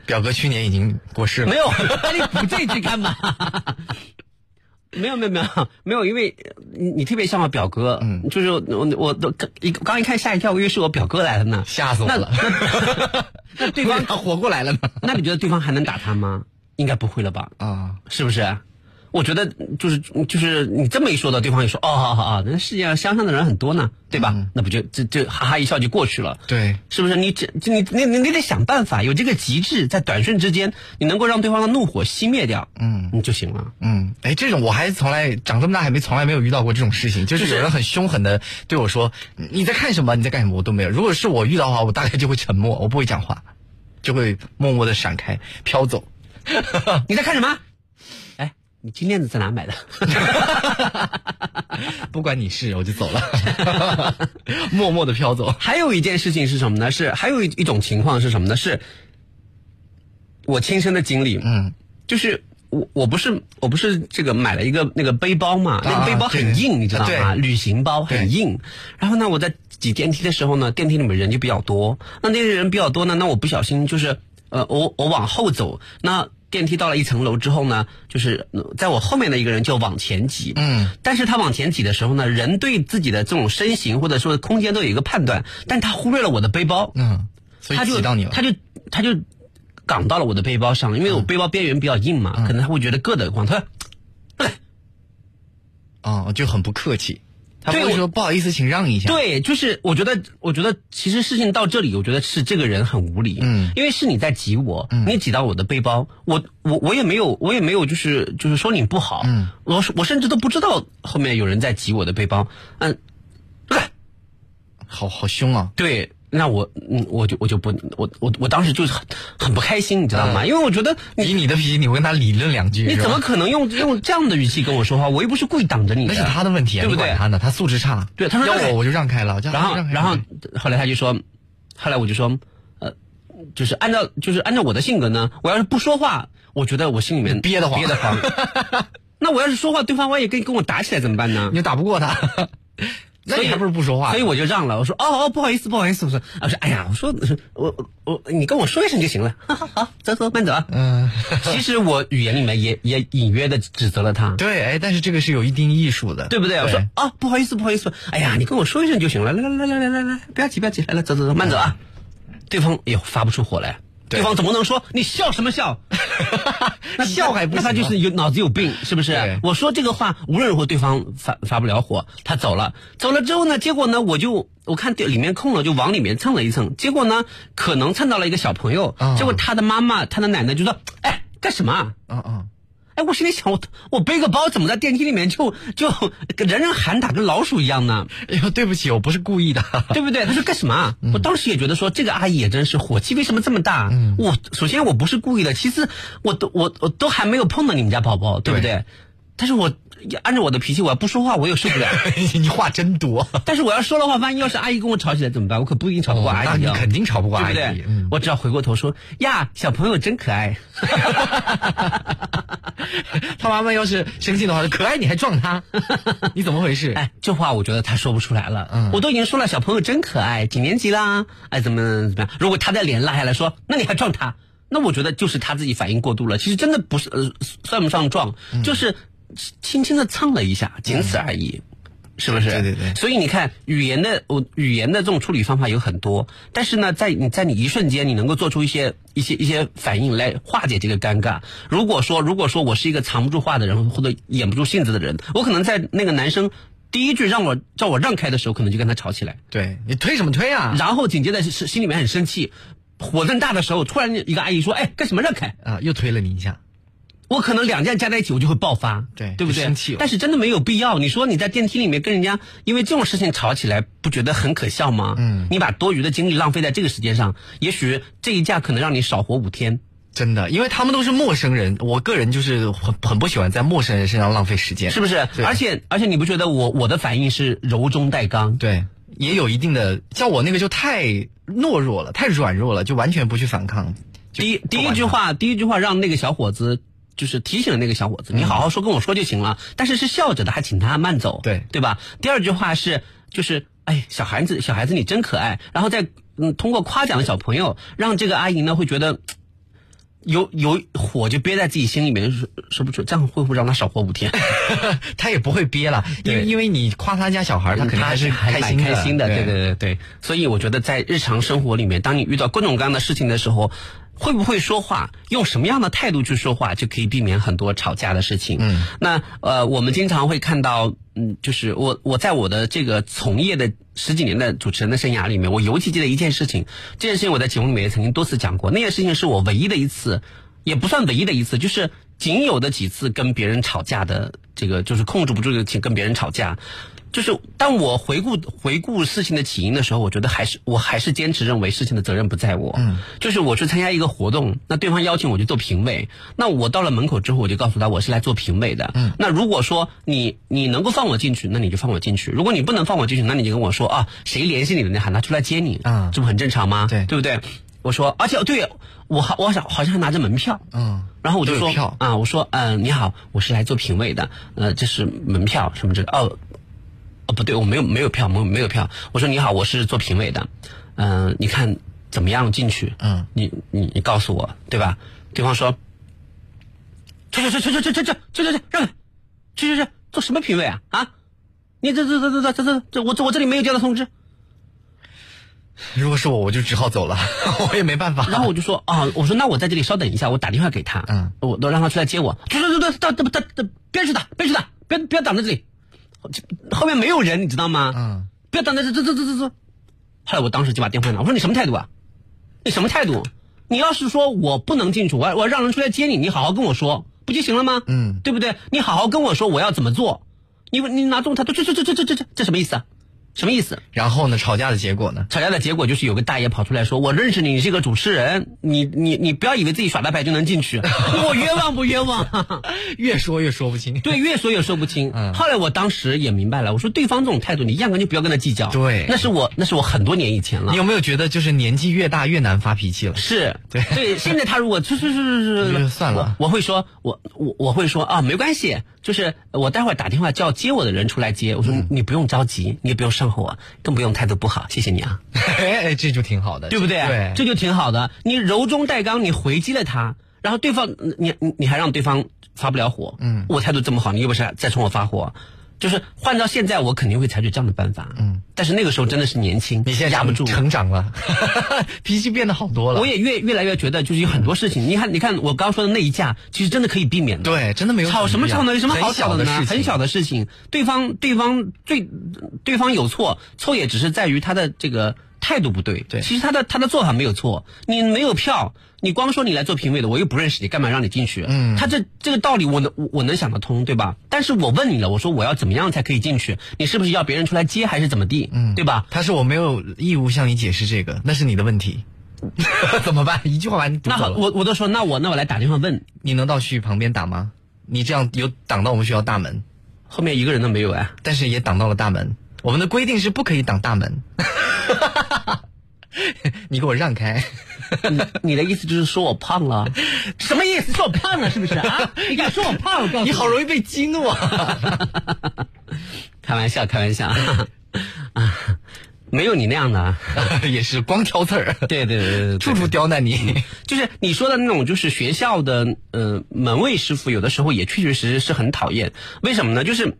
表哥去年已经过世了。没有，你补这句干嘛？没有，没有，没有，没有，因为你你特别像我表哥，嗯，就是我我都一刚一看吓一跳，我以为是我表哥来了呢，吓死我了。那对方 他活过来了呢？那你觉得对方还能打他吗？应该不会了吧？啊，是不是？我觉得就是就是你这么一说到，对方也说哦，好好好，那世界上相像的人很多呢，对吧？嗯、那不就就就哈哈一笑就过去了？对，是不是？你这你你你你得想办法，有这个极致，在短瞬之间，你能够让对方的怒火熄灭掉，嗯，你就行了。嗯，哎，这种我还从来长这么大还没从来没有遇到过这种事情，就是有人很凶狠的对我说你在看什么？你在干什么？我都没有。如果是我遇到的话，我大概就会沉默，我不会讲话。就会默默的闪开，飘走。你在看什么？哎，你金链子在哪买的？不管你是，我就走了，默默的飘走。还有一件事情是什么呢？是还有一一种情况是什么呢？是我亲身的经历，嗯，就是我我不是我不是这个买了一个那个背包嘛，那个背包很硬，你知道吗？旅行包很硬。然后呢，我在挤电梯的时候呢，电梯里面人就比较多。那那些人比较多呢，那我不小心就是呃，我我往后走，那电梯到了一层楼之后呢，就是在我后面的一个人就往前挤。嗯，但是他往前挤的时候呢，人对自己的这种身形或者说空间都有一个判断，但他忽略了我的背包。嗯，所以挤到你了，他就他就港到了我的背包上，因为我背包边缘比较硬嘛，嗯、可能他会觉得硌得慌，他说，哦，就很不客气。他不会说不好意思，请让一下。对，就是我觉得，我觉得其实事情到这里，我觉得是这个人很无理。嗯，因为是你在挤我，嗯、你挤到我的背包，我我我也没有，我也没有，就是就是说你不好。嗯，我我甚至都不知道后面有人在挤我的背包。嗯，好好凶啊！对。那我嗯，我就我就不，我我我当时就很很不开心，你知道吗？嗯、因为我觉得以你的脾气，你会跟他理论两句，你怎么可能用用这样的语气跟我说话？我又不是故意挡着你的，那是他的问题、啊，对不对？他呢？他素质差。对，他说要我我就让开了，然后然后后来他就说，后来我就说，呃，就是按照就是按照我的性格呢，我要是不说话，我觉得我心里面憋得慌，憋得慌。那我要是说话，对方万一跟跟我打起来怎么办呢？你打不过他。那你还不如不说话。所以我就让了，我说哦哦，不好意思不好意思，我说我说哎呀，我说我我你跟我说一声就行了，好好好，走走慢走啊。嗯，其实我语言里面也也隐约的指责了他。对，哎，但是这个是有一定艺术的，对不对？我说哦，不好意思不好意思，哎呀，你跟我说一声就行了，来来来来来来来，不要急不要急，来来走走走，慢走啊。对方也发不出火来。对方怎么能说你笑什么笑？那笑还不那他就是有脑子有病，是不是？我说这个话无论如何对方发发不了火，他走了，走了之后呢，结果呢，我就我看里面空了，就往里面蹭了一蹭，结果呢，可能蹭到了一个小朋友，结果他的妈妈他的奶奶就说：“哎，干什么？”嗯嗯。哎，我心里想，我我背个包，怎么在电梯里面就就人人喊打，跟老鼠一样呢？哎呦，对不起，我不是故意的，对不对？他说干什么？我当时也觉得说，这个阿姨也真是火气为什么这么大？我首先我不是故意的，其次我都我我都还没有碰到你们家宝宝，对不对？但是我按照我的脾气，我要不说话，我又受不了。你话真多。但是我要说的话，万一要是阿姨跟我吵起来怎么办？我可不一定吵不过阿姨。那你肯定吵不过阿姨，对不对？我只要回过头说呀，小朋友真可爱。他妈妈要是生气的话，可爱你还撞他，你怎么回事？哎，这话我觉得他说不出来了。嗯，我都已经说了，小朋友真可爱，几年级啦？哎，怎么怎么样？如果他的脸拉下来说，那你还撞他？那我觉得就是他自己反应过度了。其实真的不是，呃，算不上撞，就是轻轻的蹭了一下，仅此而已。是不是？对对对。所以你看，语言的我语言的这种处理方法有很多，但是呢，在你在你一瞬间，你能够做出一些一些一些反应来化解这个尴尬。如果说如果说我是一个藏不住话的人，或者掩不住性子的人，我可能在那个男生第一句让我叫我让开的时候，可能就跟他吵起来。对你推什么推啊？然后紧接着是心里面很生气，火正大的时候，突然一个阿姨说：“哎，干什么让开？”啊，又推了你一下。我可能两件加在一起，我就会爆发，对对不对？生气。但是真的没有必要。你说你在电梯里面跟人家因为这种事情吵起来，不觉得很可笑吗？嗯。你把多余的精力浪费在这个时间上，也许这一架可能让你少活五天。真的，因为他们都是陌生人，我个人就是很很不喜欢在陌生人身上浪费时间，是不是？而且而且你不觉得我我的反应是柔中带刚？对，也有一定的。像我那个就太懦弱了，太软弱了，就完全不去反抗。第一第一句话，第一句话让那个小伙子。就是提醒了那个小伙子，你好好说，跟我说就行了。但是是笑着的，还请他慢走，对对吧？第二句话是，就是哎，小孩子，小孩子你真可爱。然后再嗯，通过夸奖小朋友，让这个阿姨呢会觉得有有火就憋在自己心里面说说不出，这样会不会让他少活五天？他也不会憋了，因为因为你夸他家小孩，他肯定还是开心开心的，对对对对。所以我觉得在日常生活里面，当你遇到各种各样的事情的时候。会不会说话？用什么样的态度去说话，就可以避免很多吵架的事情。嗯，那呃，我们经常会看到，嗯，就是我我在我的这个从业的十几年的主持人的生涯里面，我尤其记得一件事情。这件事情我在节目里面也曾经多次讲过。那件事情是我唯一的一次，也不算唯一的一次，就是仅有的几次跟别人吵架的这个，就是控制不住的情跟别人吵架。就是当我回顾回顾事情的起因的时候，我觉得还是我还是坚持认为事情的责任不在我。嗯，就是我去参加一个活动，那对方邀请我去做评委，那我到了门口之后，我就告诉他我是来做评委的。嗯，那如果说你你能够放我进去，那你就放我进去；如果你不能放我进去，那你就跟我说啊，谁联系你的，你喊他出来接你。啊，这不很正常吗？对，对不对？我说，而且对我好，我想好像还拿着门票。嗯，然后我就说啊，我说嗯，你好，我是来做评委的，呃，这是门票什么之类哦。哦，不对，我没有没有票，没没有票。我说你好，我是做评委的，嗯，你看怎么样进去？嗯，你你你告诉我，对吧？对方说，去去去去去去去去去去让开，去去去做什么评委啊？啊，你这这这这这这这我这我这里没有接到通知。如果是我，我就只好走了，我也没办法。然后我就说啊，我说那我在这里稍等一下，我打电话给他，嗯，我都让他出来接我。去去去去到到到到别去打，别去打，别不要挡在这里。后面没有人，你知道吗？嗯，不要等在这，这这这这这。后来我当时就把电话拿，我说你什么态度啊？你什么态度？你要是说我不能进去，我我让人出来接你，你好好跟我说，不就行了吗？嗯，对不对？你好好跟我说我要怎么做。你你拿这种态度，这这这这这这这这什么意思啊？什么意思？然后呢，吵架的结果呢？吵架的结果就是有个大爷跑出来说：“我认识你，你是个主持人，你你你不要以为自己耍大牌就能进去，我冤枉不冤枉？越说越说不清。对，越说越说不清。嗯后来我当时也明白了，我说对方这种态度，你压根就不要跟他计较。对那是我那是我很多年以前了。你有没有觉得，就是年纪越大越难发脾气了？是 对对，现在他如果是是是是就是算了我我会说，我我我会说啊，没关系，就是我待会儿打电话叫接我的人出来接。我说、嗯你不用着急，你也不用上火我，更不用态度不好，谢谢你啊，哎，这就挺好的，对不对？对，这就挺好的。你柔中带刚，你回击了他，然后对方你你你还让对方发不了火，嗯我态度这么好，你又不是在冲我发火。就是换到现在，我肯定会采取这样的办法。嗯，但是那个时候真的是年轻，你现在压不住，成长了，脾气变得好多了。我也越越来越觉得，就是有很多事情，你看，你看我刚说的那一架，其实真的可以避免的。对，真的没有吵什么吵呢？有什么好吵的呢很小的事情，对方对方最对方有错，错也只是在于他的这个态度不对。对其实他的他的做法没有错，你没有票，你光说你来做评委的，我又不认识你，干嘛让你进去？嗯他这这个道理我能我我能想得通，对吧？但是我问你了，我说我要怎么样才可以进去？你是不是要别人出来接，还是怎么地？嗯对吧？他说我没有义务向你解释这个，那是你的问题。怎么办？一句话把你那好，了。我我都说，那我那我来打电话问，你能到旭旁边打吗？你这样有挡到我们学校大门，后面一个人都没有哎。但是也挡到了大门。我们的规定是不可以挡大门。你给我让开！你你的意思就是说我胖了？什么意思？说我胖了是不是啊？你敢说我胖？我告诉你好容易被激怒啊！开玩笑，开玩笑啊，没有你那样的啊，也是光挑刺儿，对对对对对，处处刁难你。就是你说的那种，就是学校的呃门卫师傅，有的时候也确确实实是很讨厌。为什么呢？就是。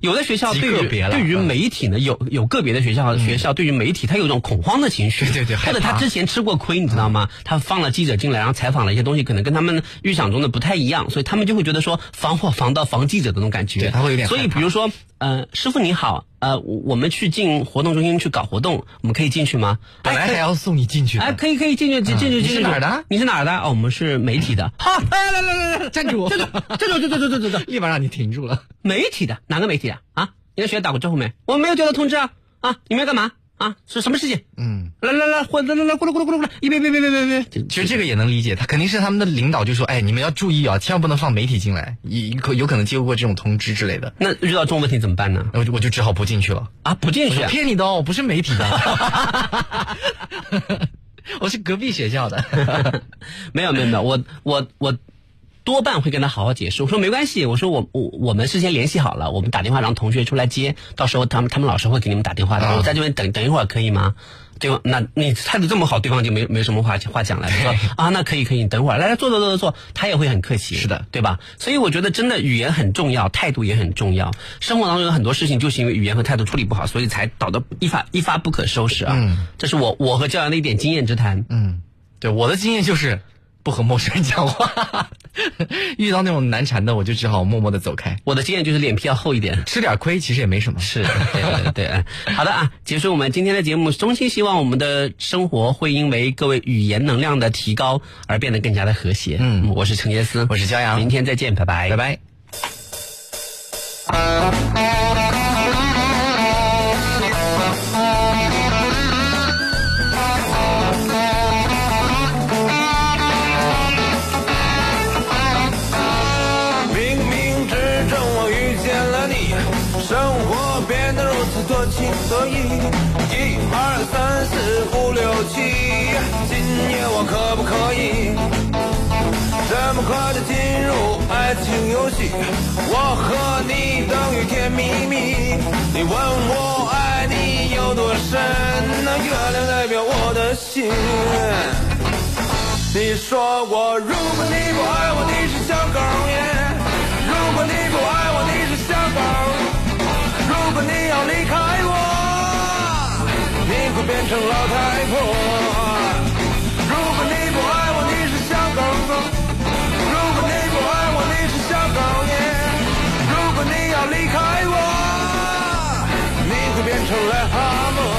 有的学校对于对于嗯。媒体呢，有有个别的学校学校对于媒体，他有一种恐慌的情绪，对对对或者他之前吃过亏，你知道吗？他放了记者进来，然后采访了一些东西，可能跟他们预想中的不太一样，所以他们就会觉得说防火防盗防记者的那种感觉，对他会有点所以比如说，呃，师傅你好，呃，我我们去进活动中心去搞活动，我们可以进去吗？本来还要送你进去的哎，可以可以进去进进去嗯你进去。是哪儿的？你是哪儿的？哦，我们是媒体的。好，来来来来来，站住！站住！站住！站住！站住！站住！立马让你停住了。媒体的哪个媒体啊啊？你跟学校打过招呼没？我没有接到通知啊！啊，你们要干嘛？啊，是什么事情？嗯，来来来，过来来来过来过来过来过来，一别别别别别别！其实这个也能理解，他肯定是他们的领导就说，哎，你们要注意啊，千万不能放媒体进来，有可有可能接过这种通知之类的。那遇到这种问题怎么办呢？我就我就只好不进去了。啊，不进去我？骗你的哦，我不是媒体的，我是隔壁学校的。没有没有没有，我我我多半会跟他好好解释。我说没关系，我说我我我们事先联系好了，我们打电话让同学出来接，到时候他们他们老师会给你们打电话的。啊我在这边等等一会儿可以吗？对方，那你态度这么好，对方就没没什么话话讲了。他说啊，那可以可以，你等会儿来来坐坐坐坐坐，他也会很客气。是的对吧？所以我觉得真的语言很重要，态度也很重要。生活当中有很多事情就是因为语言和态度处理不好，所以才导得一发一发不可收拾啊。嗯这是我我和教阳的一点经验之谈。嗯，对，我的经验就是不和陌生人讲话，遇到那种难缠的，我就只好默默的走开。我的经验就是脸皮要厚一点。吃点亏其实也没什么。是，对对对。哎好的啊，结束我们今天的节目。衷心希望我们的生活会因为各位语言能量的提高而变得更加的和谐。嗯我是陈杰斯，我是骄阳明天再见，拜拜，拜。拜。我和你等于甜蜜蜜，你问我爱你有多深，那月亮代表我的心。你说过，如果你不爱我，你是小狗耶。如果你不爱我，你是小狗。如果你要离开我，你会变成老太婆。如果你